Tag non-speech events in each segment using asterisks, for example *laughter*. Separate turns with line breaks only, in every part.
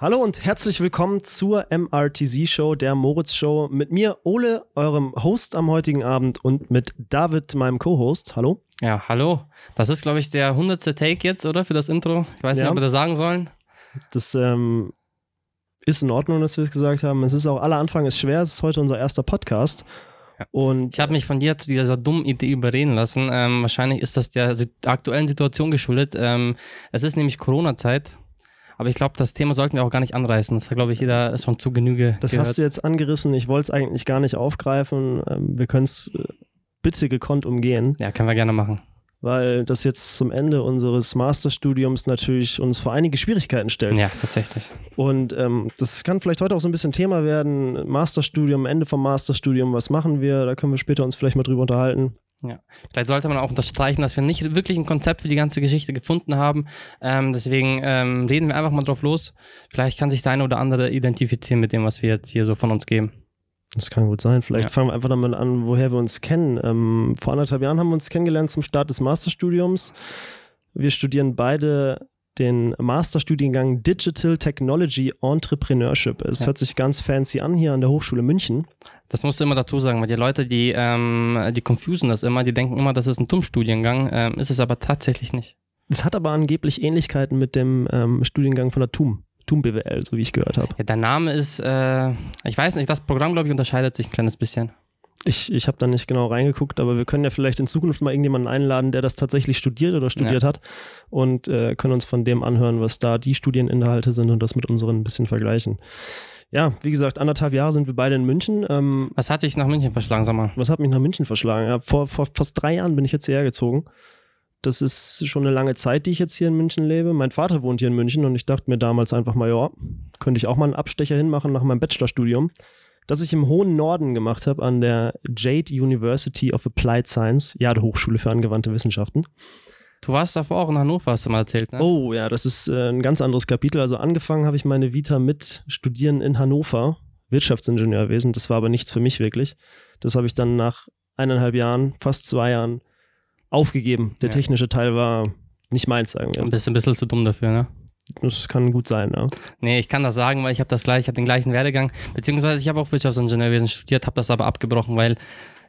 Hallo und herzlich willkommen zur MRTZ Show, der Moritz Show. Mit mir, Ole, eurem Host am heutigen Abend und mit David, meinem Co-Host. Hallo.
Ja, hallo. Das ist, glaube ich, der hundertste Take jetzt, oder? Für das Intro. Ich weiß
Ja.
nicht, ob wir das sagen sollen.
Das ähm, ist in Ordnung, dass wir es gesagt haben. Es ist auch, aller Anfang ist schwer. Es ist heute unser erster Podcast.
Ja.
Und
Ich habe mich von dir zu dieser dummen Idee überreden lassen. Ähm, wahrscheinlich ist das der aktuellen Situation geschuldet. Ähm, es ist nämlich Corona-Zeit. Aber ich glaube, das Thema sollten wir auch gar nicht anreißen. Das hat, glaube ich, jeder schon zu Genüge
das
gehört.
hast du jetzt angerissen. Ich wollte es eigentlich gar nicht aufgreifen. Ähm, wir können es äh, bitte gekonnt umgehen.
ja, können wir gerne machen.
Weil das jetzt zum Ende unseres Masterstudiums natürlich uns vor einige Schwierigkeiten stellt.
Ja, tatsächlich.
Und ähm, das kann vielleicht heute auch so ein bisschen Thema werden. Masterstudium, Ende vom Masterstudium, was machen wir? Da können wir später uns vielleicht mal drüber unterhalten.
Vielleicht sollte man auch unterstreichen, dass wir nicht wirklich ein Konzept für die ganze Geschichte gefunden haben. Ähm, deswegen ähm, reden wir einfach mal drauf los. Vielleicht kann sich der eine oder andere identifizieren mit dem, was wir jetzt hier so von uns geben.
Das kann gut sein. Vielleicht
Ja.
fangen wir einfach damit an, woher wir uns kennen. Ähm, vor anderthalb Jahren haben wir uns kennengelernt zum Start des Masterstudiums. Wir studieren beide den Masterstudiengang Digital Technology Entrepreneurship. Es
Ja.
hört sich ganz fancy an hier an der Hochschule München.
Das musst du immer dazu sagen, weil die Leute, die, ähm, die confusen das immer, die denken immer, das ist ein TUM-Studiengang, ähm, ist es aber tatsächlich nicht.
Es hat aber angeblich Ähnlichkeiten mit dem ähm, Studiengang von der TUM. TUM BWL, so wie ich gehört habe.
Ja, der Name ist, äh, ich weiß nicht, das Programm, glaube ich, unterscheidet sich ein kleines bisschen.
Ich, ich habe da nicht genau reingeguckt, aber wir können ja vielleicht in Zukunft mal irgendjemanden einladen, der das tatsächlich studiert oder studiert hat und äh, können uns von dem anhören, was da die Studieninhalte sind und das mit unseren ein bisschen vergleichen. Ja, wie gesagt, anderthalb Jahre sind wir beide in München. Ähm,
Was hat dich nach München verschlagen, sag mal?
was hat mich nach München verschlagen? Ja, vor, vor fast drei Jahren bin ich jetzt hierher gezogen. Das ist schon eine lange Zeit, die ich jetzt hier in München lebe. Mein Vater wohnt hier in München und ich dachte mir damals einfach mal, ja, könnte ich auch mal einen Abstecher hinmachen nach meinem Bachelorstudium, das ich im hohen Norden gemacht habe an der Jade University of Applied Science, ja, der Hochschule für angewandte Wissenschaften.
Du warst davor auch in Hannover, hast du mal erzählt, ne?
Oh ja, das ist äh, ein ganz anderes Kapitel. Also angefangen habe ich meine Vita mit Studieren in Hannover, Wirtschaftsingenieurwesen. Das war aber nichts für mich wirklich. Das habe ich dann nach eineinhalb Jahren, fast zwei Jahren aufgegeben. Der
Ja.
technische Teil war nicht meins sagen
Du
wir.
bist ein bisschen zu dumm dafür, ne?
Das kann gut sein, ja.
Nee, ich kann das sagen, weil ich habe das gleich, ich habe den gleichen Werdegang, beziehungsweise ich habe auch Wirtschaftsingenieurwesen studiert, habe das aber abgebrochen, weil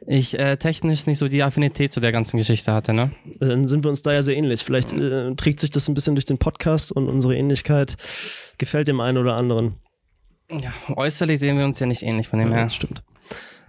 ich äh, technisch nicht so die Affinität zu der ganzen Geschichte hatte, ne?
Dann sind wir uns da ja sehr ähnlich. Vielleicht äh, trägt sich das ein bisschen durch den Podcast und unsere Ähnlichkeit gefällt dem einen oder anderen.
Ja, äußerlich sehen wir uns ja nicht ähnlich von dem
Ja,
her.
das stimmt.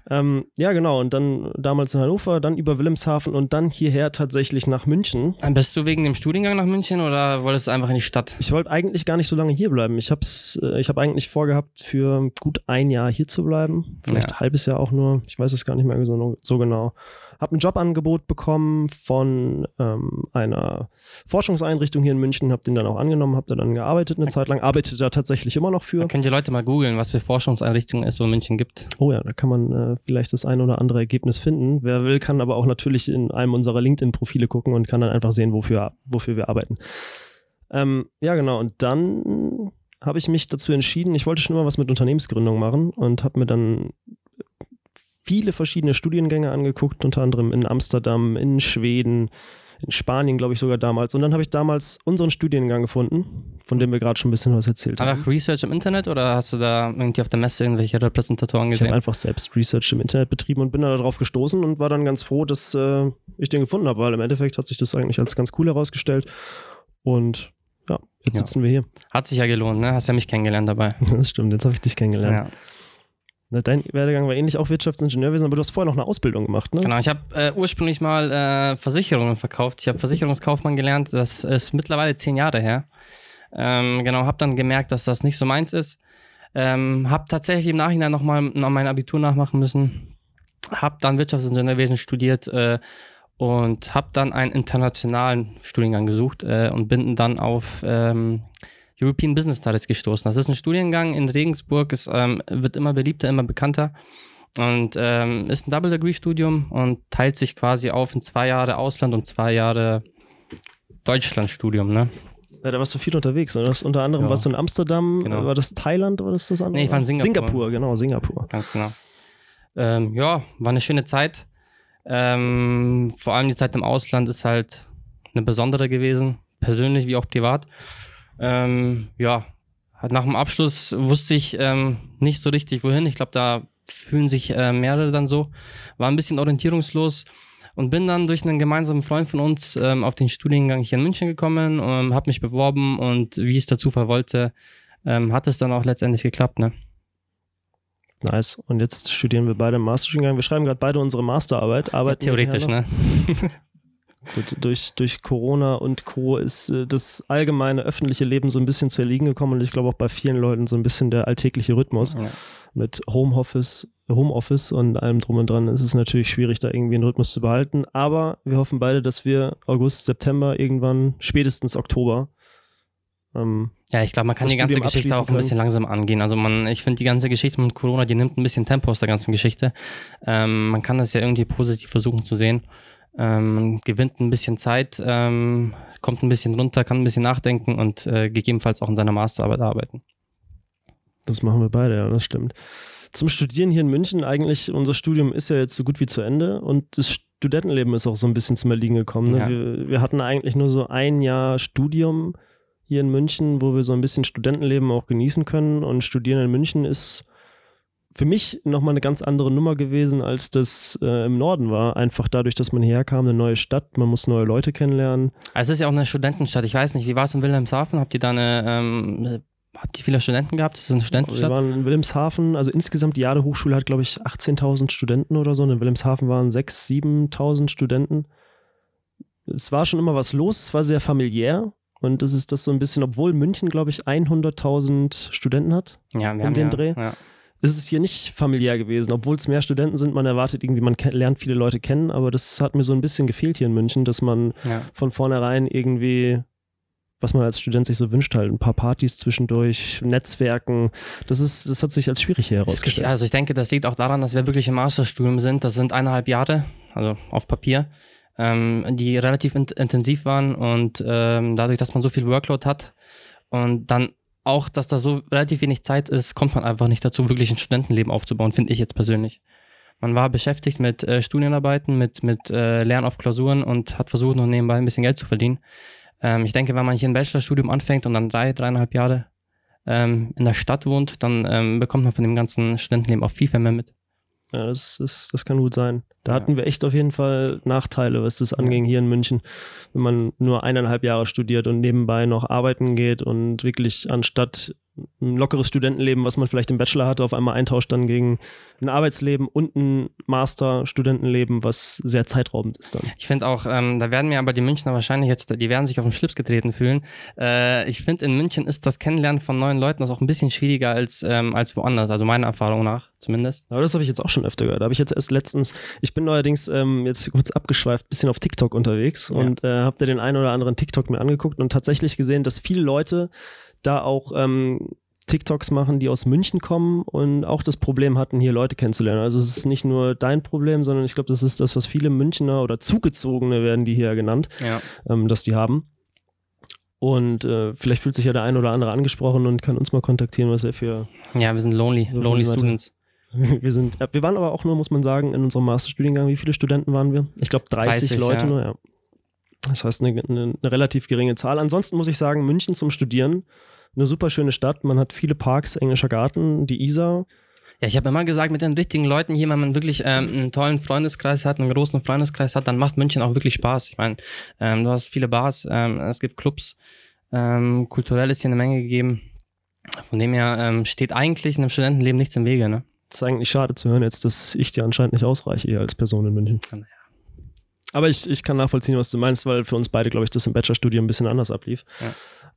Ähm, ja, genau. Und dann damals in Hannover, dann über Wilhelmshaven und dann hierher tatsächlich nach München.
Bist du wegen dem Studiengang nach München oder wolltest du einfach in die Stadt?
Ich wollte eigentlich gar nicht so lange hier bleiben. Ich habe äh, ich hab eigentlich vorgehabt, für gut ein Jahr hier zu bleiben. Vielleicht
Ja.
ein halbes Jahr auch nur. Ich weiß es gar nicht mehr so, so genau. Habe ein Jobangebot bekommen von ähm, einer Forschungseinrichtung hier in München, habe den dann auch angenommen, habe da dann gearbeitet eine Zeit lang, arbeite da tatsächlich immer noch für.
Dann können die Leute mal googeln, was für Forschungseinrichtungen es so in München gibt.
Oh ja, da kann man äh, vielleicht das ein oder andere Ergebnis finden. Wer will, kann aber auch natürlich in einem unserer LinkedIn-Profile gucken und kann dann einfach sehen, wofür, wofür wir arbeiten. Ähm, ja, genau. Und dann habe ich mich dazu entschieden, ich wollte schon immer was mit Unternehmensgründung machen und habe mir dann viele verschiedene Studiengänge angeguckt, unter anderem in Amsterdam, in Schweden, in Spanien, glaube ich sogar damals. Und dann habe ich damals unseren Studiengang gefunden, von dem wir gerade schon ein bisschen was erzählt haben.
Einfach Research im Internet oder hast du da irgendwie auf der Messe irgendwelche Repräsentatoren
Ich habe
gesehen?
einfach selbst Research im Internet betrieben und bin da darauf gestoßen und war dann ganz froh, dass äh, ich den gefunden habe, weil im Endeffekt hat sich das eigentlich als ganz cool herausgestellt. Und ja, jetzt
Ja.
sitzen wir hier.
Hat sich ja gelohnt, ne? Hast ja mich kennengelernt dabei. *laughs*
Das stimmt, jetzt habe ich dich kennengelernt.
Ja.
Na, Dein Werdegang war ähnlich auch Wirtschaftsingenieurwesen, aber du hast vorher noch eine Ausbildung gemacht, ne?
Genau, ich habe äh, ursprünglich mal äh, Versicherungen verkauft. Ich habe Versicherungskaufmann gelernt. Das ist mittlerweile zehn Jahre her. Ähm, genau, habe dann gemerkt, dass das nicht so meins ist. Ähm, habe tatsächlich im Nachhinein nochmal noch mein Abitur nachmachen müssen. Habe dann Wirtschaftsingenieurwesen studiert äh, und habe dann einen internationalen Studiengang gesucht äh, und bin dann auf ähm, European Business Studies gestoßen. Das ist ein Studiengang in Regensburg, es ähm, wird immer beliebter, immer bekannter und ähm, ist ein Double-Degree-Studium und teilt sich quasi auf in zwei Jahre Ausland und zwei Jahre Deutschland-Studium. Ne?
Ja, da warst du viel unterwegs. Ne? Das, unter anderem
Ja.
warst du in Amsterdam.
Genau.
War das Thailand oder ist das andere?
Nee, ich war in Singapur.
Singapur, genau, Singapur.
Ganz genau. Ähm, ja, war eine schöne Zeit. Ähm, vor allem die Zeit im Ausland ist halt eine besondere gewesen, persönlich wie auch privat. Ähm, ja, nach dem Abschluss wusste ich ähm, nicht so richtig, wohin. Ich glaube, da fühlen sich äh, mehrere dann so. War ein bisschen orientierungslos und bin dann durch einen gemeinsamen Freund von uns ähm, auf den Studiengang hier in München gekommen, ähm, habe mich beworben und wie es der Zufall wollte, ähm, hat es dann auch letztendlich geklappt. Ne?
Nice. Und jetzt studieren wir beide im Masterstudiengang. Wir schreiben gerade beide unsere Masterarbeit. Arbeiten
ja, theoretisch, ne? *laughs*
Gut, durch, durch Corona und Co. ist äh, das allgemeine öffentliche Leben so ein bisschen zu erliegen gekommen und ich glaube auch bei vielen Leuten so ein bisschen der alltägliche Rhythmus ja. mit Homeoffice, Homeoffice und allem drum und dran. ist Es natürlich schwierig, da irgendwie einen Rhythmus zu behalten, aber wir hoffen beide, dass wir August, September irgendwann, spätestens Oktober,
ähm, ja, ich glaube, man kann die ganze Geschichte auch ein bisschen langsam angehen. Also man, ich finde die ganze Geschichte mit Corona, die nimmt ein bisschen Tempo aus der ganzen Geschichte. Ähm, man kann das ja irgendwie positiv versuchen zu sehen. Ähm, gewinnt ein bisschen Zeit, ähm, kommt ein bisschen runter, kann ein bisschen nachdenken und äh, gegebenenfalls auch in seiner Masterarbeit arbeiten.
Das machen wir beide, ja, das stimmt. Zum Studieren hier in München, eigentlich, unser Studium ist ja jetzt so gut wie zu Ende und das Studentenleben ist auch so ein bisschen zum Erliegen gekommen. Ne? Ja. Wir, wir hatten eigentlich nur so ein Jahr Studium hier in München, wo wir so ein bisschen Studentenleben auch genießen können und Studieren in München ist für mich nochmal eine ganz andere Nummer gewesen, als das äh, im Norden war. Einfach dadurch, dass man hierher kam, eine neue Stadt, man muss neue Leute kennenlernen.
Also es ist ja auch eine Studentenstadt. Ich weiß nicht, wie war es in Wilhelmshaven? Habt ihr da eine, ähm, habt ihr viele Studenten gehabt? Ist das eine Studentenstadt?
Wir waren in Wilhelmshaven, also insgesamt die Jade Hochschule hat, glaube ich, 18.000 Studenten oder so. Und in Wilhelmshaven waren 6.000, 7.000 Studenten. Es war schon immer was los, es war sehr familiär. Und das ist das so ein bisschen, obwohl München, glaube ich, 100.000 Studenten hat.
Ja,
wir um den
ja,
Dreh.
Ja
ist es hier nicht familiär gewesen, obwohl es mehr Studenten sind. Man erwartet irgendwie, man lernt viele Leute kennen, aber das hat mir so ein bisschen gefehlt hier in München, dass man ja. von vornherein irgendwie, was man als Student sich so wünscht, halt ein paar Partys zwischendurch, Netzwerken. Das ist, das hat sich als schwierig herausgestellt.
Also ich denke, das liegt auch daran, dass wir wirklich im Masterstudium sind. Das sind eineinhalb Jahre, also auf Papier. Ähm, die relativ in intensiv waren und ähm, dadurch, dass man so viel Workload hat und dann auch, dass da so relativ wenig Zeit ist, kommt man einfach nicht dazu, wirklich ein Studentenleben aufzubauen, finde ich jetzt persönlich. Man war beschäftigt mit äh, Studienarbeiten, mit, mit äh, Lernen auf Klausuren und hat versucht, noch nebenbei ein bisschen Geld zu verdienen. Ähm, ich denke, wenn man hier ein Bachelorstudium anfängt und dann drei, dreieinhalb Jahre ähm, in der Stadt wohnt, dann ähm, bekommt man von dem ganzen Studentenleben auch viel, viel mehr mit.
Ja, das, das, das kann gut sein. Da hatten wir echt auf jeden Fall Nachteile, was das anging hier in München. Wenn man nur eineinhalb Jahre studiert und nebenbei noch arbeiten geht und wirklich anstatt ein lockeres Studentenleben, was man vielleicht im Bachelor hatte, auf einmal eintauscht dann gegen ein Arbeitsleben und ein Master-Studentenleben, was sehr zeitraubend ist dann.
Ich finde auch, ähm, da werden mir aber die Münchner wahrscheinlich jetzt, die werden sich auf den Schlips getreten fühlen. Äh, ich finde, in München ist das Kennenlernen von neuen Leuten auch ein bisschen schwieriger als, ähm, als woanders, also meiner Erfahrung nach zumindest.
Aber das habe ich jetzt auch schon öfter gehört. Da habe ich jetzt erst letztens, ich bin neuerdings ähm, jetzt kurz abgeschweift, bisschen auf TikTok unterwegs ja. und äh, habe da den einen oder anderen TikTok mir angeguckt und tatsächlich gesehen, dass viele Leute da auch ähm, TikToks machen, die aus München kommen und auch das Problem hatten, hier Leute kennenzulernen. Also es ist nicht nur dein Problem, sondern ich glaube, das ist das, was viele Münchner oder Zugezogene werden die hier genannt, ja. ähm, dass die haben. Und äh, vielleicht fühlt sich ja der ein oder andere angesprochen und kann uns mal kontaktieren, was er für.
Ja, wir sind lonely, lonely, lonely Students. *laughs*
Wir sind, wir waren aber auch nur, muss man sagen, in unserem Masterstudiengang. Wie viele Studenten waren wir? Ich glaube 30, 30, Leute ja. nur, ja. Das heißt eine, eine, eine relativ geringe Zahl. Ansonsten muss ich sagen, München zum Studieren eine super schöne Stadt. Man hat viele Parks, englischer Garten, die Isar.
Ja, ich habe immer gesagt, mit den richtigen Leuten hier, wenn man wirklich ähm, einen tollen Freundeskreis hat, einen großen Freundeskreis hat, dann macht München auch wirklich Spaß. Ich meine, ähm, du hast viele Bars, ähm, es gibt Clubs, ähm, kulturell ist hier eine Menge gegeben. Von dem her ähm, steht eigentlich in einem Studentenleben nichts im Wege. Ne?
Es ist eigentlich schade zu hören jetzt, dass ich dir anscheinend nicht ausreiche hier als Person in München. Ja, Aber ich, ich kann nachvollziehen, was du meinst, weil für uns beide, glaube ich, das im Bachelorstudium ein bisschen anders ablief. Ja.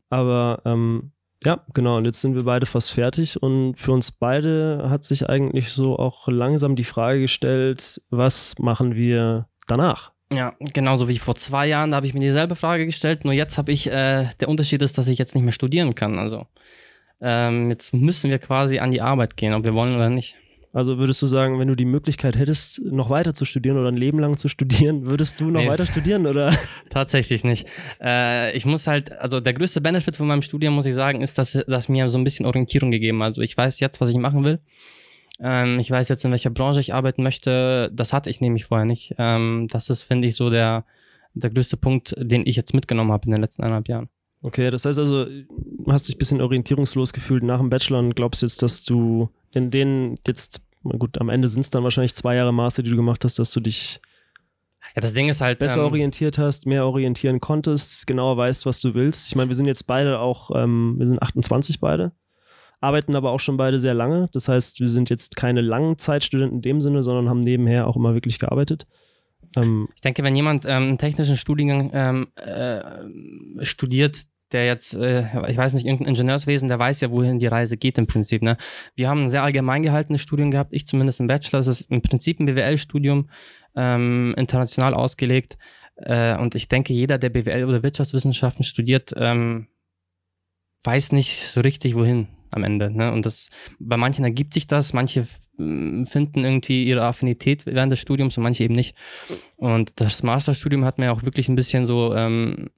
Aber ähm, ja, genau. Und jetzt sind wir beide fast fertig. Und für uns beide hat sich eigentlich so auch langsam die Frage gestellt, was machen wir danach?
Ja, genauso wie vor zwei Jahren, da habe ich mir dieselbe Frage gestellt. Nur jetzt habe ich, äh, der Unterschied ist, dass ich jetzt nicht mehr studieren kann. Also ähm, jetzt müssen wir quasi an die Arbeit gehen, ob wir wollen oder nicht.
Also würdest du sagen, wenn du die Möglichkeit hättest, noch weiter zu studieren oder ein Leben lang zu studieren, würdest du noch nee. weiter studieren oder? *laughs*
Tatsächlich nicht. Äh, ich muss halt, also der größte Benefit von meinem Studium, muss ich sagen, ist, dass das mir so ein bisschen Orientierung gegeben. Also ich weiß jetzt, was ich machen will. Ähm, ich weiß jetzt, in welcher Branche ich arbeiten möchte. Das hatte ich nämlich vorher nicht. Ähm, das ist, finde ich, so der, der größte Punkt, den ich jetzt mitgenommen habe in den letzten eineinhalb Jahren.
Okay, das heißt also, du hast dich ein bisschen orientierungslos gefühlt nach dem Bachelor und glaubst jetzt, dass du in denen jetzt, gut, am Ende sind es dann wahrscheinlich zwei Jahre Master, die du gemacht hast, dass du dich
Ja, das Ding ist halt.
besser
ähm,
orientiert hast, mehr orientieren konntest, genauer weißt, was du willst. Ich meine, wir sind jetzt beide auch, ähm, wir sind 28 beide, arbeiten aber auch schon beide sehr lange. Das heißt, wir sind jetzt keine langen Zeitstudenten in dem Sinne, sondern haben nebenher auch immer wirklich gearbeitet. Ähm,
Ich denke, wenn jemand ähm, einen technischen Studiengang ähm, äh, studiert, der jetzt, äh, ich weiß nicht, irgendein Ingenieurswesen, der weiß ja, wohin die Reise geht im Prinzip. Ne? Wir haben ein sehr allgemein gehaltenes Studium gehabt, ich zumindest im Bachelor. Das ist im Prinzip ein BWL-Studium, ähm, international ausgelegt. Äh, und ich denke, jeder, der BWL oder Wirtschaftswissenschaften studiert, ähm, weiß nicht so richtig, wohin am Ende. Ne? Und das, bei manchen ergibt sich das, manche finden irgendwie ihre Affinität während des Studiums und manche eben nicht. Und das Masterstudium hat mir auch wirklich ein bisschen so ähm,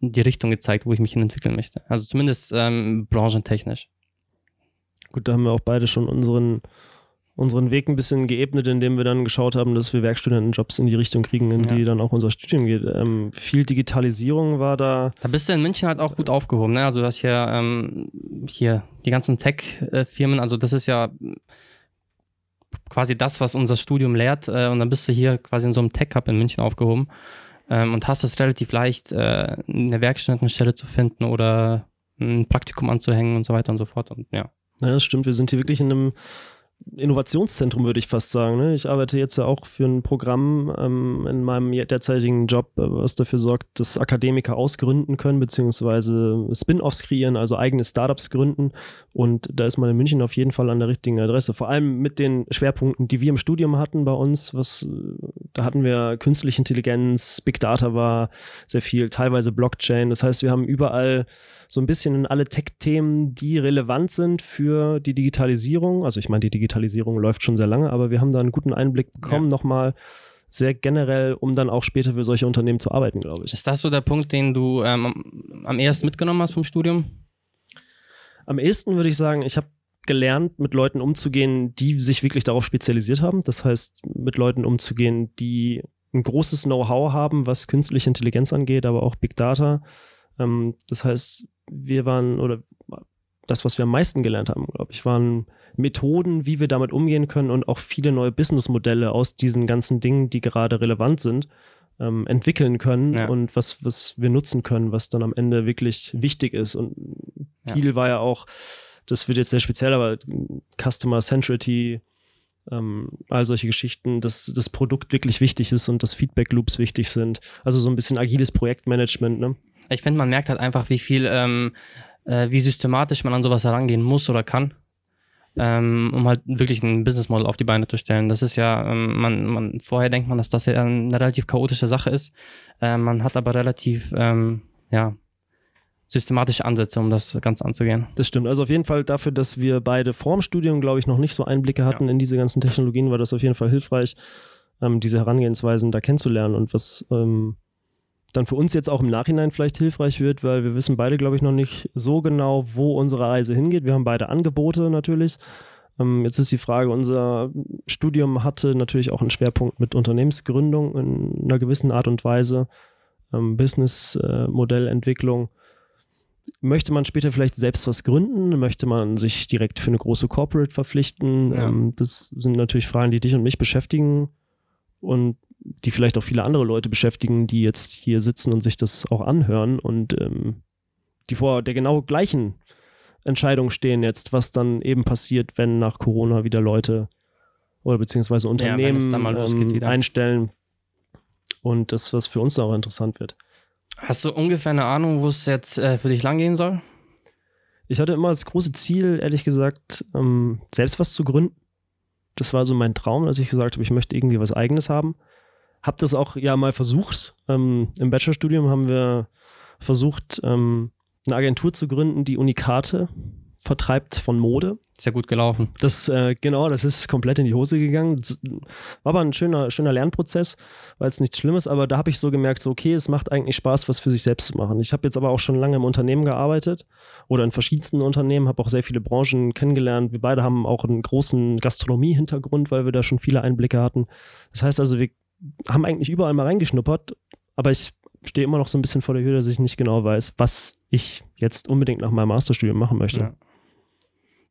die Richtung gezeigt, wo ich mich hin entwickeln möchte. Also zumindest ähm, branchentechnisch.
gut, da haben wir auch beide schon unseren, unseren Weg ein bisschen geebnet, indem wir dann geschaut haben, dass wir Werkstudentenjobs in die Richtung kriegen, in
Ja.
die dann auch unser Studium geht. Ähm, viel Digitalisierung war da.
Da bist du in München halt auch gut aufgehoben, ne? Also das hier, ähm, hier, die ganzen Tech-Firmen, also das ist ja quasi das, was unser Studium lehrt. Äh, und dann bist du hier quasi in so einem Tech-Hub in München aufgehoben ähm, und hast es relativ leicht, äh, eine Werkstudentenstelle zu finden oder ein Praktikum anzuhängen und so weiter und so fort. Und ja.
Ja, das stimmt. Wir sind hier wirklich in einem Innovationszentrum, würde ich fast sagen. Ne? Ich arbeite jetzt ja auch für ein Programm ähm, in meinem derzeitigen Job, äh, was dafür sorgt, dass Akademiker ausgründen können, beziehungsweise Spin-offs kreieren, also eigene Startups gründen. Und da ist man in München auf jeden Fall an der richtigen Adresse. Vor allem mit den Schwerpunkten, die wir im Studium hatten bei uns. Was, äh, da hatten wir künstliche Intelligenz, Big Data war sehr viel, teilweise Blockchain. Das heißt, wir haben überall so ein bisschen in alle Tech-Themen, die relevant sind für die Digitalisierung. Also ich meine, die Digitalisierung läuft schon sehr lange, aber wir haben da einen guten Einblick bekommen,
Ja.
nochmal sehr generell, um dann auch später für solche Unternehmen zu arbeiten, glaube ich.
Ist das so der Punkt, den du ähm, am- am ehesten mitgenommen hast vom Studium?
Am ehesten würde ich sagen, ich habe gelernt, mit Leuten umzugehen, die sich wirklich darauf spezialisiert haben. Das heißt, mit Leuten umzugehen, die ein großes Know-how haben, was künstliche Intelligenz angeht, aber auch Big Data. Ähm, das heißt, wir waren, oder das, was wir am meisten gelernt haben, glaube ich, waren Methoden, wie wir damit umgehen können und auch viele neue Businessmodelle aus diesen ganzen Dingen, die gerade relevant sind, ähm, entwickeln können
Ja.
und was, was wir nutzen können, was dann am Ende wirklich wichtig ist. Und
Ja.
viel war ja auch, das wird jetzt sehr speziell, aber Customer Centrity, ähm, all solche Geschichten, dass das Produkt wirklich wichtig ist und dass Feedback Loops wichtig sind. Also so ein bisschen agiles Projektmanagement, ne?
Ich finde, man merkt halt einfach, wie viel, ähm, äh, wie systematisch man an sowas herangehen muss oder kann, ähm, um halt wirklich ein Business Model auf die Beine zu stellen. Das ist ja, ähm, man, man, vorher denkt man, dass das ja eine relativ chaotische Sache ist. Äh, man hat aber relativ, ähm, ja, systematische Ansätze, um das Ganze anzugehen.
Das stimmt. Also auf jeden Fall dafür, dass wir beide vorm Studium, glaube ich, noch nicht so Einblicke hatten in diese ganzen Technologien, war das auf jeden Fall hilfreich, ähm, diese Herangehensweisen da kennenzulernen und was ähm, dann für uns jetzt auch im Nachhinein vielleicht hilfreich wird, weil wir wissen beide, glaube ich, noch nicht so genau, wo unsere Reise hingeht. Wir haben beide Angebote natürlich. Ähm, jetzt ist die Frage, unser Studium hatte natürlich auch einen Schwerpunkt mit Unternehmensgründung in einer gewissen Art und Weise, ähm, Businessmodellentwicklung. Möchte man später vielleicht selbst was gründen? Möchte man sich direkt für eine große Corporate verpflichten?
Ja.
Ähm, das sind natürlich Fragen, die dich und mich beschäftigen und die vielleicht auch viele andere Leute beschäftigen, die jetzt hier sitzen und sich das auch anhören und ähm, die vor der genau gleichen Entscheidung stehen jetzt, was dann eben passiert, wenn nach Corona wieder Leute oder beziehungsweise Unternehmen
losgeht
ähm, einstellen und das, was für uns auch interessant wird.
Hast du ungefähr eine Ahnung, wo es jetzt äh, für dich langgehen soll?
Ich hatte immer das große Ziel, ehrlich gesagt, ähm, selbst was zu gründen. Das war so mein Traum, dass ich gesagt habe, ich möchte irgendwie was Eigenes haben. Hab das auch ja mal versucht. Ähm, Im Bachelorstudium haben wir versucht, ähm, eine Agentur zu gründen, die Unikate vertreibt von Mode.
Ist ja gut gelaufen.
Das, äh, genau, das ist komplett in die Hose gegangen. Das war aber ein schöner, schöner Lernprozess, war jetzt nichts Schlimmes, aber da habe ich so gemerkt, so, okay, es macht eigentlich Spaß, was für sich selbst zu machen. Ich habe jetzt aber auch schon lange im Unternehmen gearbeitet oder in verschiedensten Unternehmen, habe auch sehr viele Branchen kennengelernt. Wir beide haben auch einen großen Gastronomie-Hintergrund, weil wir da schon viele Einblicke hatten. Das heißt also, wir haben eigentlich überall mal reingeschnuppert, aber ich stehe immer noch so ein bisschen vor der Hürde, dass ich nicht genau weiß, was ich jetzt unbedingt nach meinem Masterstudium machen möchte.
Ja,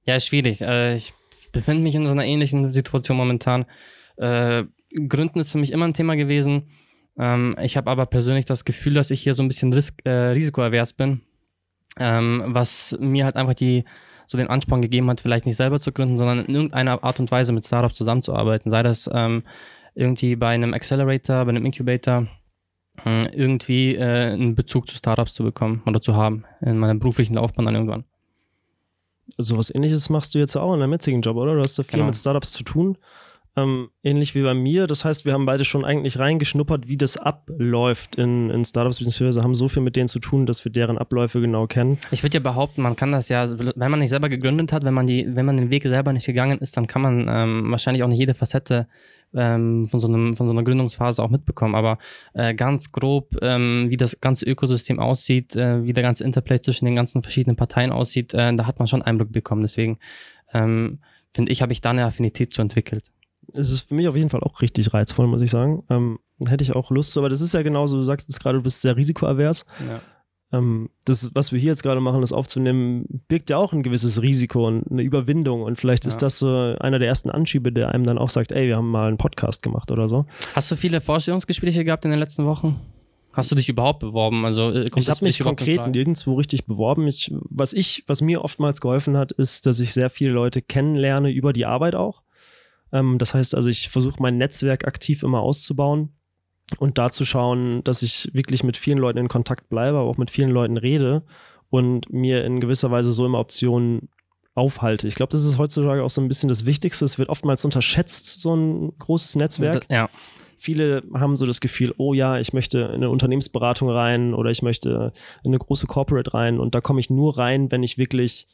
ja schwierig. Äh, ich befinde mich in so einer ähnlichen Situation momentan. Äh, Gründen ist für mich immer ein Thema gewesen. Ähm, ich habe aber persönlich das Gefühl, dass ich hier so ein bisschen risk, äh, risikoavers bin, ähm, was mir halt einfach die so den Ansporn gegeben hat, vielleicht nicht selber zu gründen, sondern in irgendeiner Art und Weise mit Startups zusammenzuarbeiten. Sei das ähm, irgendwie bei einem Accelerator, bei einem Incubator, äh, irgendwie äh, einen Bezug zu Startups zu bekommen oder zu haben in meiner beruflichen Laufbahn dann irgendwann.
So was ähnliches machst du jetzt auch in deinem jetzigen Job, oder? Du hast da viel genau. mit Startups zu tun. Ähm, ähnlich wie bei mir. Das heißt, wir haben beide schon eigentlich reingeschnuppert, wie das abläuft in, in Startups, beziehungsweise haben so viel mit denen zu tun, dass wir deren Abläufe genau kennen.
Ich würde ja behaupten, man kann das ja, wenn man nicht selber gegründet hat, wenn man, die, wenn man den Weg selber nicht gegangen ist, dann kann man ähm, wahrscheinlich auch nicht jede Facette ähm, von, so einem, von so einer Gründungsphase auch mitbekommen. Aber äh, ganz grob, ähm, wie das ganze Ökosystem aussieht, äh, wie der ganze Interplay zwischen den ganzen verschiedenen Parteien aussieht, äh, da hat man schon Einblick bekommen. Deswegen ähm, finde ich, habe ich da eine Affinität zu entwickelt
es ist für mich auf jeden Fall auch richtig reizvoll, muss ich sagen. Ähm, hätte ich auch Lust zu, aber das ist ja genauso, du sagst jetzt gerade, du bist sehr risikoavers. Ja. Ähm, das, was wir hier jetzt gerade machen, das aufzunehmen, birgt ja auch ein gewisses Risiko und eine Überwindung. Und vielleicht ja. ist das so einer der ersten Anschiebe, der einem dann auch sagt, ey, wir haben mal einen Podcast gemacht oder so.
Hast du viele Vorstellungsgespräche gehabt in den letzten Wochen? Hast du dich überhaupt beworben? Also
äh, ich habe mich konkret nirgendwo richtig beworben. Ich, was ich, was mir oftmals geholfen hat, ist, dass ich sehr viele Leute kennenlerne über die Arbeit auch. Ähm, das heißt also, ich versuche mein Netzwerk aktiv immer auszubauen und da zu schauen, dass ich wirklich mit vielen Leuten in Kontakt bleibe, aber auch mit vielen Leuten rede und mir in gewisser Weise so immer Optionen aufhalte. Ich glaube, das ist heutzutage auch so ein bisschen das Wichtigste. Es wird oftmals unterschätzt, so ein großes Netzwerk.
Ja.
Viele haben so das Gefühl, oh ja, ich möchte in eine Unternehmensberatung rein oder ich möchte in eine große Corporate rein und da komme ich nur rein, wenn ich wirklich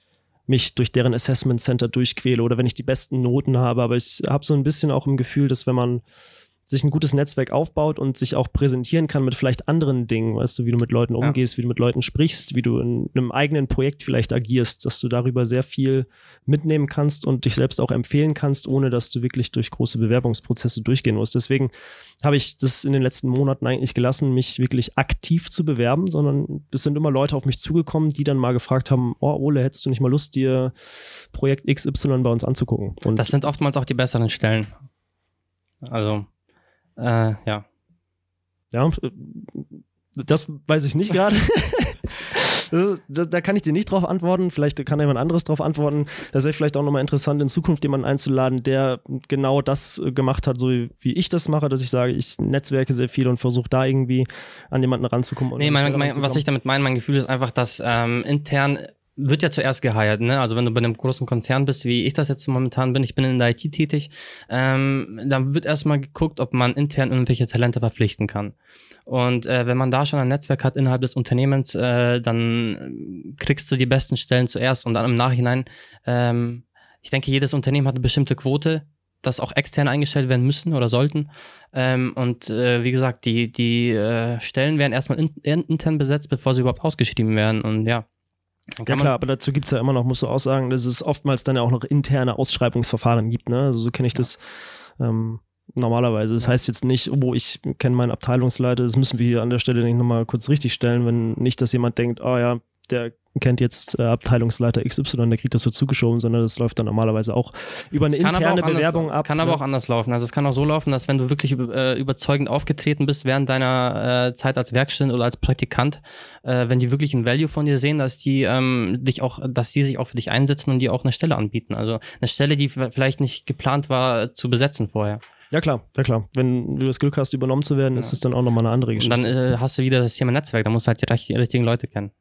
mich durch deren Assessment Center durchquäle oder wenn ich die besten Noten habe. Aber ich habe so ein bisschen auch im Gefühl, dass wenn man sich ein gutes Netzwerk aufbaut und sich auch präsentieren kann mit vielleicht anderen Dingen, weißt du, wie du mit Leuten umgehst, ja. wie du mit Leuten sprichst, wie du in einem eigenen Projekt vielleicht agierst, dass du darüber sehr viel mitnehmen kannst und dich selbst auch empfehlen kannst, ohne dass du wirklich durch große Bewerbungsprozesse durchgehen musst. Deswegen habe ich das in den letzten Monaten eigentlich gelassen, mich wirklich aktiv zu bewerben, sondern es sind immer Leute auf mich zugekommen, die dann mal gefragt haben, oh Ole, hättest du nicht mal Lust, dir Projekt XY bei uns anzugucken?
Und das sind oftmals auch die besseren Stellen. Also äh, ja.
Ja, das weiß ich nicht gerade. *laughs* da, kann ich dir nicht drauf antworten. Vielleicht kann jemand anderes drauf antworten. Das wäre vielleicht auch nochmal interessant, in Zukunft jemanden einzuladen, der genau das gemacht hat, so wie ich das mache, dass ich sage, ich netzwerke sehr viel und versuche da irgendwie an jemanden ranzukommen.
Nee, mein, mein, was ich damit meine, mein Gefühl ist einfach, dass ähm, intern wird ja zuerst geheiert, ne? Also wenn du bei einem großen Konzern bist, wie ich das jetzt momentan bin, ich bin in der IT tätig, ähm, dann wird erstmal geguckt, ob man intern irgendwelche Talente verpflichten kann. Und äh, wenn man da schon ein Netzwerk hat innerhalb des Unternehmens, äh, dann kriegst du die besten Stellen zuerst und dann im Nachhinein, ähm, ich denke, jedes Unternehmen hat eine bestimmte Quote, dass auch extern eingestellt werden müssen oder sollten. Ähm, und äh, wie gesagt, die, die äh, Stellen werden erstmal in, intern besetzt, bevor sie überhaupt ausgeschrieben werden. Und ja,
ja klar, aber dazu gibt es ja immer noch, musst du auch sagen, dass es oftmals dann ja auch noch interne Ausschreibungsverfahren gibt. Ne? Also so kenne ich ja. das ähm, normalerweise. Das ja. heißt jetzt nicht, oh, ich kenne meinen Abteilungsleiter, das müssen wir hier an der Stelle nicht nochmal kurz richtig stellen, wenn nicht, dass jemand denkt, oh ja, der kennt jetzt äh, Abteilungsleiter XY, der kriegt das so zugeschoben, sondern das läuft dann normalerweise auch über eine interne Bewerbung
ab. Es kann ne? aber auch anders laufen. Also es kann auch so laufen, dass wenn du wirklich äh, überzeugend aufgetreten bist während deiner äh, Zeit als Werkstudent oder als Praktikant, äh, wenn die wirklich ein Value von dir sehen, dass die ähm, dich auch, dass die sich auch für dich einsetzen und dir auch eine Stelle anbieten. Also eine Stelle, die vielleicht nicht geplant war zu besetzen vorher.
Ja klar, ja klar. Wenn du das Glück hast, übernommen zu werden, ja. ist es dann auch nochmal eine andere Geschichte.
Und dann äh, hast du wieder das Thema Netzwerk, da musst du halt die richtigen Leute kennen.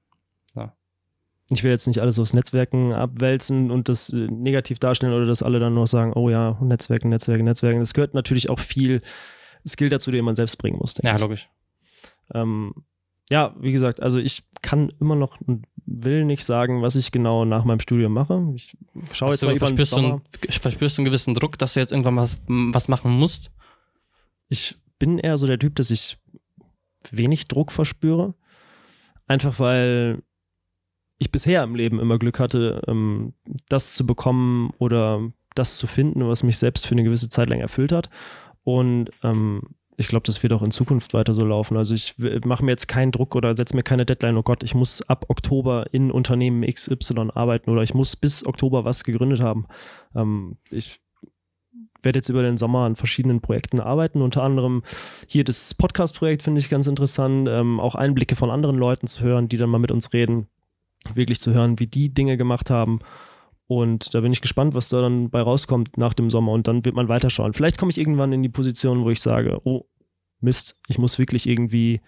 Ich will jetzt nicht alles aufs Netzwerken abwälzen und das äh, negativ darstellen oder dass alle dann nur sagen, oh ja, Netzwerken, Netzwerken, Netzwerken. Das gehört natürlich auch viel Skill dazu, den man selbst bringen muss.
Ja, logisch.
Ähm, ja, wie gesagt, also ich kann immer noch und will nicht sagen, was ich genau nach meinem Studium mache. Ich schaue jetzt mal über
verspürst, du, verspürst du einen gewissen Druck, dass du jetzt irgendwann was, was machen musst?
Ich bin eher so der Typ, dass ich wenig Druck verspüre. Einfach weil ich bisher im Leben immer Glück hatte, ähm, das zu bekommen oder das zu finden, was mich selbst für eine gewisse Zeit lang erfüllt hat. Und ähm, ich glaube, das wird auch in Zukunft weiter so laufen. Also ich mache mir jetzt keinen Druck oder setze mir keine Deadline, oh Gott, ich muss ab Oktober in Unternehmen XY arbeiten oder ich muss bis Oktober was gegründet haben. Ähm, ich werde jetzt über den Sommer an verschiedenen Projekten arbeiten. Unter anderem hier das Podcast-Projekt finde ich ganz interessant, ähm, auch Einblicke von anderen Leuten zu hören, die dann mal mit uns reden, wirklich zu hören, wie die Dinge gemacht haben. Und da bin ich gespannt, was da dann bei rauskommt nach dem Sommer. Und dann wird man weiterschauen. Vielleicht komme ich irgendwann in die Position, wo ich sage, oh, Mist, ich muss wirklich irgendwie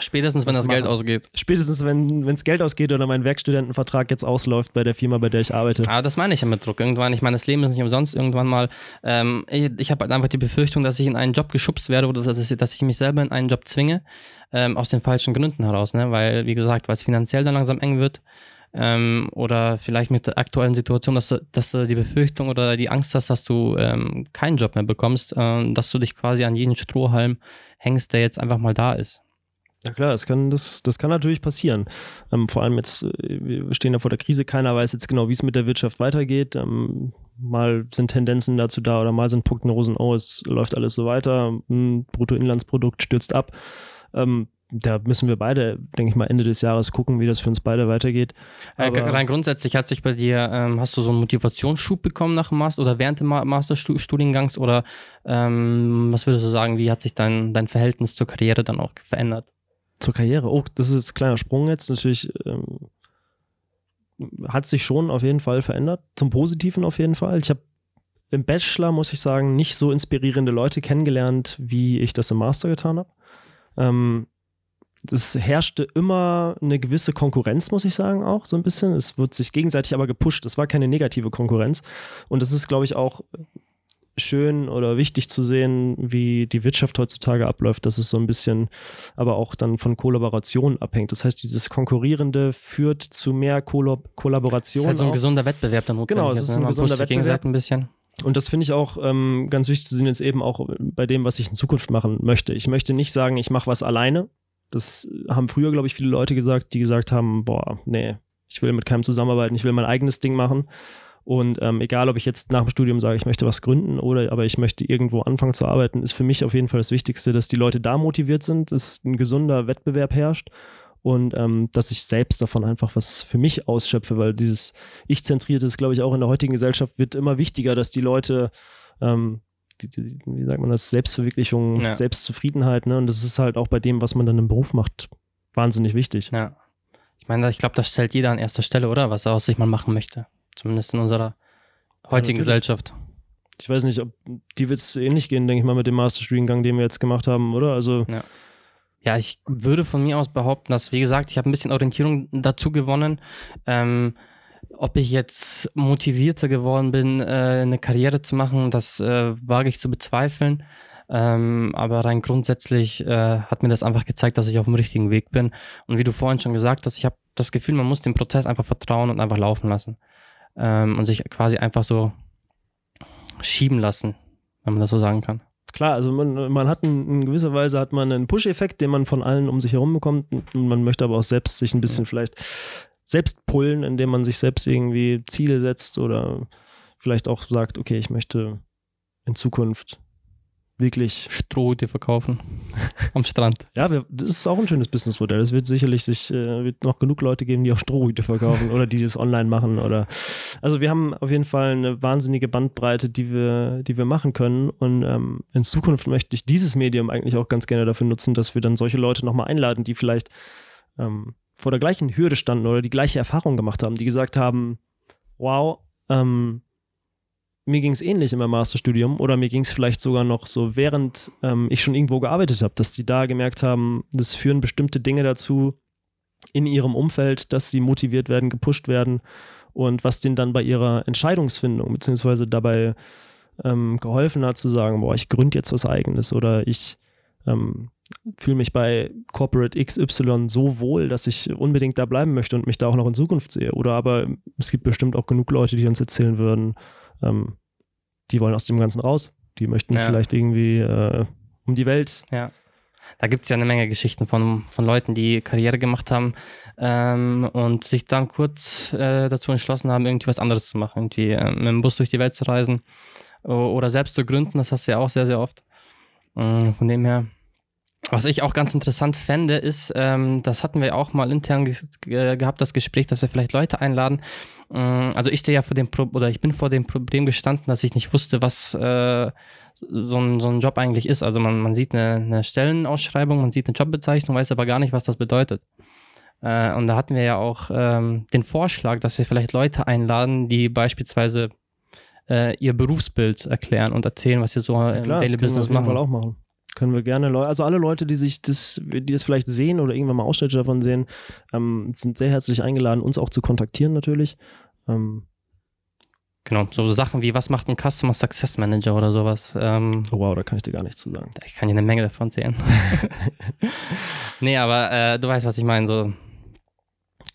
Spätestens, wenn das machen. Geld ausgeht.
Spätestens, wenn es Geld ausgeht oder mein Werkstudentenvertrag jetzt ausläuft bei der Firma, bei der ich arbeite.
Ah, das meine ich ja mit Druck. Irgendwann, ich meine, das Leben ist nicht umsonst. Irgendwann mal, ähm, ich, ich habe halt einfach die Befürchtung, dass ich in einen Job geschubst werde oder dass ich, dass ich mich selber in einen Job zwinge, ähm, aus den falschen Gründen heraus. Ne? Weil, wie gesagt, weil es finanziell dann langsam eng wird. Ähm, oder vielleicht mit der aktuellen Situation, dass du, dass du die Befürchtung oder die Angst hast, dass du ähm, keinen Job mehr bekommst, ähm, dass du dich quasi an jeden Strohhalm hängst, der jetzt einfach mal da ist.
Ja klar, das kann, das, das kann natürlich passieren. Ähm, vor allem jetzt, äh, wir stehen ja vor der Krise, keiner weiß jetzt genau, wie es mit der Wirtschaft weitergeht. Ähm, mal sind Tendenzen dazu da oder mal sind Prognosen, oh, es läuft alles so weiter, Bruttoinlandsprodukt stürzt ab. Ähm, da müssen wir beide, denke ich mal, Ende des Jahres gucken, wie das für uns beide weitergeht.
Aber rein grundsätzlich hat sich bei dir, ähm, hast du so einen Motivationsschub bekommen nach dem Master oder während des Masterstudiengangs oder ähm, was würdest du sagen, wie hat sich dein, dein Verhältnis zur Karriere dann auch verändert?
Zur Karriere. Oh, das ist ein kleiner Sprung jetzt. Natürlich ähm, hat sich schon auf jeden Fall verändert. Zum Positiven auf jeden Fall. Ich habe im Bachelor, muss ich sagen, nicht so inspirierende Leute kennengelernt, wie ich das im Master getan habe. Ähm, es herrschte immer eine gewisse Konkurrenz, muss ich sagen, auch so ein bisschen. Es wird sich gegenseitig aber gepusht. Es war keine negative Konkurrenz. Und das ist, glaube ich, auch schön oder wichtig zu sehen, wie die Wirtschaft heutzutage abläuft, dass es so ein bisschen aber auch dann von Kollaboration abhängt. Das heißt, dieses Konkurrierende führt zu mehr Kollab Kollaboration. Das ist halt
so ein auch. gesunder Wettbewerb dann
Genau, es ist ein ne? gesunder Wettbewerb.
ein bisschen.
Und das finde ich auch ähm, ganz wichtig zu sehen, jetzt eben auch bei dem, was ich in Zukunft machen möchte. Ich möchte nicht sagen, ich mache was alleine. Das haben früher, glaube ich, viele Leute gesagt, die gesagt haben, boah, nee, ich will mit keinem zusammenarbeiten, ich will mein eigenes Ding machen. Und ähm, egal, ob ich jetzt nach dem Studium sage, ich möchte was gründen oder aber ich möchte irgendwo anfangen zu arbeiten, ist für mich auf jeden Fall das Wichtigste, dass die Leute da motiviert sind, dass ein gesunder Wettbewerb herrscht und ähm, dass ich selbst davon einfach was für mich ausschöpfe, weil dieses Ich-Zentrierte ist, glaube ich, auch in der heutigen Gesellschaft wird immer wichtiger, dass die Leute ähm, die, die, wie sagt man das, Selbstverwirklichung, ja. Selbstzufriedenheit, ne? Und das ist halt auch bei dem, was man dann im Beruf macht, wahnsinnig wichtig.
Ja. Ich meine, ich glaube, das stellt jeder an erster Stelle, oder? Was er aus sich mal machen möchte. Zumindest in unserer heutigen ja, Gesellschaft.
Ich weiß nicht, ob die wird es ähnlich gehen, denke ich mal, mit dem Masterstudiengang, den wir jetzt gemacht haben, oder? Also.
Ja. ja ich würde von mir aus behaupten, dass, wie gesagt, ich habe ein bisschen Orientierung dazu gewonnen. Ähm, ob ich jetzt motivierter geworden bin, äh, eine Karriere zu machen, das äh, wage ich zu bezweifeln. Ähm, aber rein grundsätzlich äh, hat mir das einfach gezeigt, dass ich auf dem richtigen Weg bin. Und wie du vorhin schon gesagt hast, ich habe das Gefühl, man muss dem Prozess einfach vertrauen und einfach laufen lassen ähm, und sich quasi einfach so schieben lassen, wenn man das so sagen kann.
Klar, also man, man hat in, in gewisser Weise hat man einen Push-Effekt, den man von allen um sich herum bekommt und man möchte aber auch selbst sich ein bisschen ja. vielleicht selbst pullen, indem man sich selbst irgendwie Ziele setzt oder vielleicht auch sagt, okay, ich möchte in Zukunft wirklich
Strohhüte verkaufen am Strand. *laughs*
Ja, wir, das ist auch ein schönes Businessmodell. Es wird sicherlich sich äh, wird noch genug Leute geben, die auch Strohhüte verkaufen oder die das online machen oder also wir haben auf jeden Fall eine wahnsinnige Bandbreite, die wir die wir machen können und ähm, in Zukunft möchte ich dieses Medium eigentlich auch ganz gerne dafür nutzen, dass wir dann solche Leute nochmal einladen, die vielleicht ähm, vor der gleichen Hürde standen oder die gleiche Erfahrung gemacht haben, die gesagt haben, wow, ähm, mir ging es ähnlich in meinem Masterstudium oder mir ging es vielleicht sogar noch so, während ähm, ich schon irgendwo gearbeitet habe, dass die da gemerkt haben, das führen bestimmte Dinge dazu in ihrem Umfeld, dass sie motiviert werden, gepusht werden und was denen dann bei ihrer Entscheidungsfindung beziehungsweise dabei ähm, geholfen hat zu sagen, boah, ich gründe jetzt was eigenes oder ich ähm, fühle mich bei Corporate XY so wohl, dass ich unbedingt da bleiben möchte und mich da auch noch in Zukunft sehe. Oder aber es gibt bestimmt auch genug Leute, die uns erzählen würden, ähm, die wollen aus dem Ganzen raus. Die möchten ja. vielleicht irgendwie äh, um die Welt.
Ja. Da gibt es ja eine Menge Geschichten von, von Leuten, die Karriere gemacht haben ähm, und sich dann kurz äh, dazu entschlossen haben, irgendwie was anderes zu machen. Irgendwie äh, mit dem Bus durch die Welt zu reisen oder selbst zu gründen. Das hast du ja auch sehr, sehr oft. Mm, Von dem her. Was ich auch ganz interessant fände, ist, ähm, das hatten wir auch mal intern ge ge gehabt, das Gespräch, dass wir vielleicht Leute einladen. Ähm, also ich stehe ja vor dem Pro oder ich bin vor dem Problem gestanden, dass ich nicht wusste, was äh, so, ein, so ein Job eigentlich ist. Also man, man sieht eine, eine Stellenausschreibung, man sieht eine Jobbezeichnung, weiß aber gar nicht, was das bedeutet. Äh, und da hatten wir ja auch ähm, den Vorschlag, dass wir vielleicht Leute einladen, die beispielsweise äh, ihr Berufsbild erklären und erzählen, was sie so
Ja,
im
klar, das
Daily Business
auf jeden Fall
machen.
auch machen. Können wir gerne Leute, also alle Leute, die sich das, die das vielleicht sehen oder irgendwann mal Ausschnitte davon sehen, ähm, sind sehr herzlich eingeladen, uns auch zu kontaktieren natürlich. Ähm,
Genau, so Sachen wie, was macht ein Customer Success Manager oder sowas. Ähm,
oh wow, da kann ich dir gar nichts zu sagen.
ich kann dir eine Menge davon sehen. *laughs* *laughs* nee, aber äh, du weißt, was ich meine. So,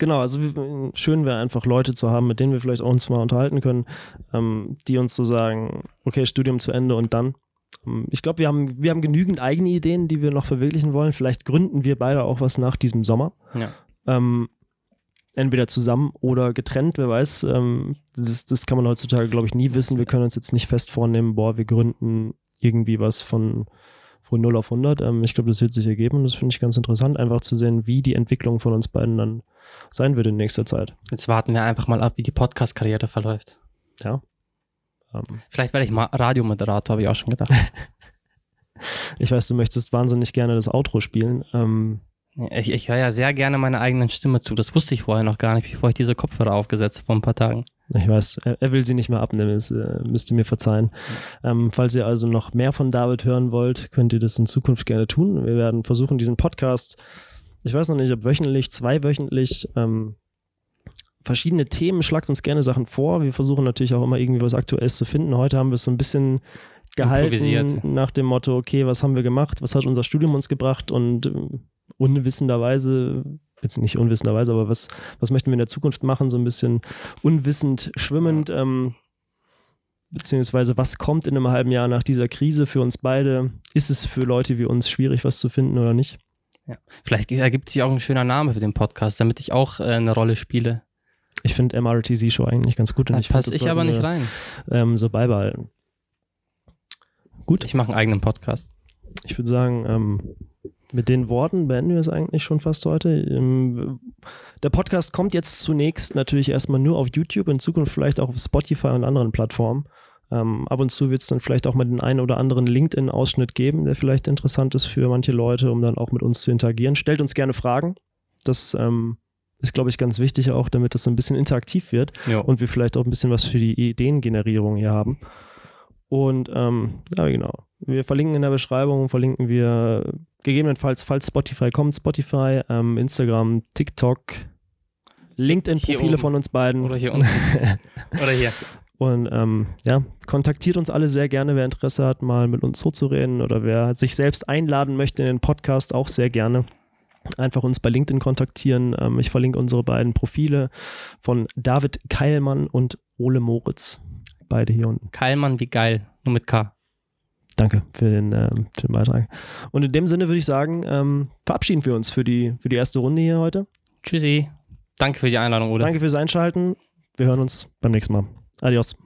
Genau, also schön wäre einfach Leute zu haben, mit denen wir vielleicht auch uns mal unterhalten können, ähm, die uns so sagen, okay, Studium zu Ende und dann. Ähm, ich glaube, wir haben, wir haben genügend eigene Ideen, die wir noch verwirklichen wollen. Vielleicht gründen wir beide auch was nach diesem Sommer.
ja.
Ähm, entweder zusammen oder getrennt, wer weiß. Ähm, das, das kann man heutzutage, glaube ich, nie wissen. Wir können uns jetzt nicht fest vornehmen, boah, wir gründen irgendwie was von, von 0 auf 100. Ähm, ich glaube, das wird sich ergeben das finde ich ganz interessant, einfach zu sehen, wie die Entwicklung von uns beiden dann sein wird in nächster Zeit.
Jetzt warten wir einfach mal ab, wie die Podcast-Karriere verläuft.
Ähm,
Vielleicht werde ich mal Radiomoderator, habe ich auch schon gedacht. *laughs*
ich weiß, du möchtest wahnsinnig gerne das Outro spielen. Ähm,
ich ich höre ja sehr gerne meiner eigenen Stimme zu. Das wusste ich vorher noch gar nicht, bevor ich diese Kopfhörer aufgesetzt habe vor ein paar Tagen.
Ich weiß, er, will sie nicht mehr abnehmen, das äh, müsst ihr mir verzeihen. Ähm, falls ihr also noch mehr von David hören wollt, könnt ihr das in Zukunft gerne tun. Wir werden versuchen, diesen Podcast, ich weiß noch nicht, ob wöchentlich, zweiwöchentlich, ähm, verschiedene Themen, schlagt uns gerne Sachen vor. Wir versuchen natürlich auch immer irgendwie was Aktuelles zu finden. Heute haben wir es so ein bisschen gehalten nach dem Motto, okay, was haben wir gemacht, was hat unser Studium uns gebracht und ähm, unwissenderweise, jetzt nicht unwissenderweise, aber was, was möchten wir in der Zukunft machen, so ein bisschen unwissend schwimmend, ähm, beziehungsweise was kommt in einem halben Jahr nach dieser Krise für uns beide? Ist es für Leute wie uns schwierig, was zu finden oder nicht?
Vielleicht ergibt sich auch ein schöner Name für den Podcast, damit ich auch äh, eine Rolle spiele.
Ich finde MRTZ-Show eigentlich ganz gut und
Da
ich
passe ich aber nicht rein.
ähm, so beibehalten. Gut,
Ich mache einen eigenen Podcast.
ich würde sagen, ähm, mit den Worten beenden wir es eigentlich schon fast heute. Ähm, der Podcast kommt jetzt zunächst natürlich erstmal nur auf YouTube, in Zukunft vielleicht auch auf Spotify und anderen Plattformen. Ähm, ab und zu wird es dann vielleicht auch mal den einen oder anderen LinkedIn-Ausschnitt geben, der vielleicht interessant ist für manche Leute, um dann auch mit uns zu interagieren. Stellt uns gerne Fragen. Das ähm, ist, glaube ich, ganz wichtig auch, damit das so ein bisschen interaktiv wird
Jo.
und wir vielleicht auch ein bisschen was für die Ideengenerierung hier haben. Und ähm, ja, genau. Wir verlinken in der Beschreibung, verlinken wir gegebenenfalls, falls Spotify kommt, Spotify, ähm, Instagram, TikTok, LinkedIn-Profile von uns beiden.
Oder hier unten. *laughs* Oder hier.
Und ähm, ja, kontaktiert uns alle sehr gerne, wer Interesse hat, mal mit uns so zu reden oder wer sich selbst einladen möchte in den Podcast, auch sehr gerne. Einfach uns bei LinkedIn kontaktieren. Ähm, ich verlinke unsere beiden Profile von David Keilmann und Ole Moritz. Beide hier unten.
Keilmann wie geil. Nur mit K.
Danke für den, ähm, für den Beitrag. Und in dem Sinne würde ich sagen, ähm, verabschieden wir uns für die, für die erste Runde hier heute.
Tschüssi. Danke für die Einladung, Ole.
Danke fürs Einschalten. Wir hören uns beim nächsten Mal. Adios.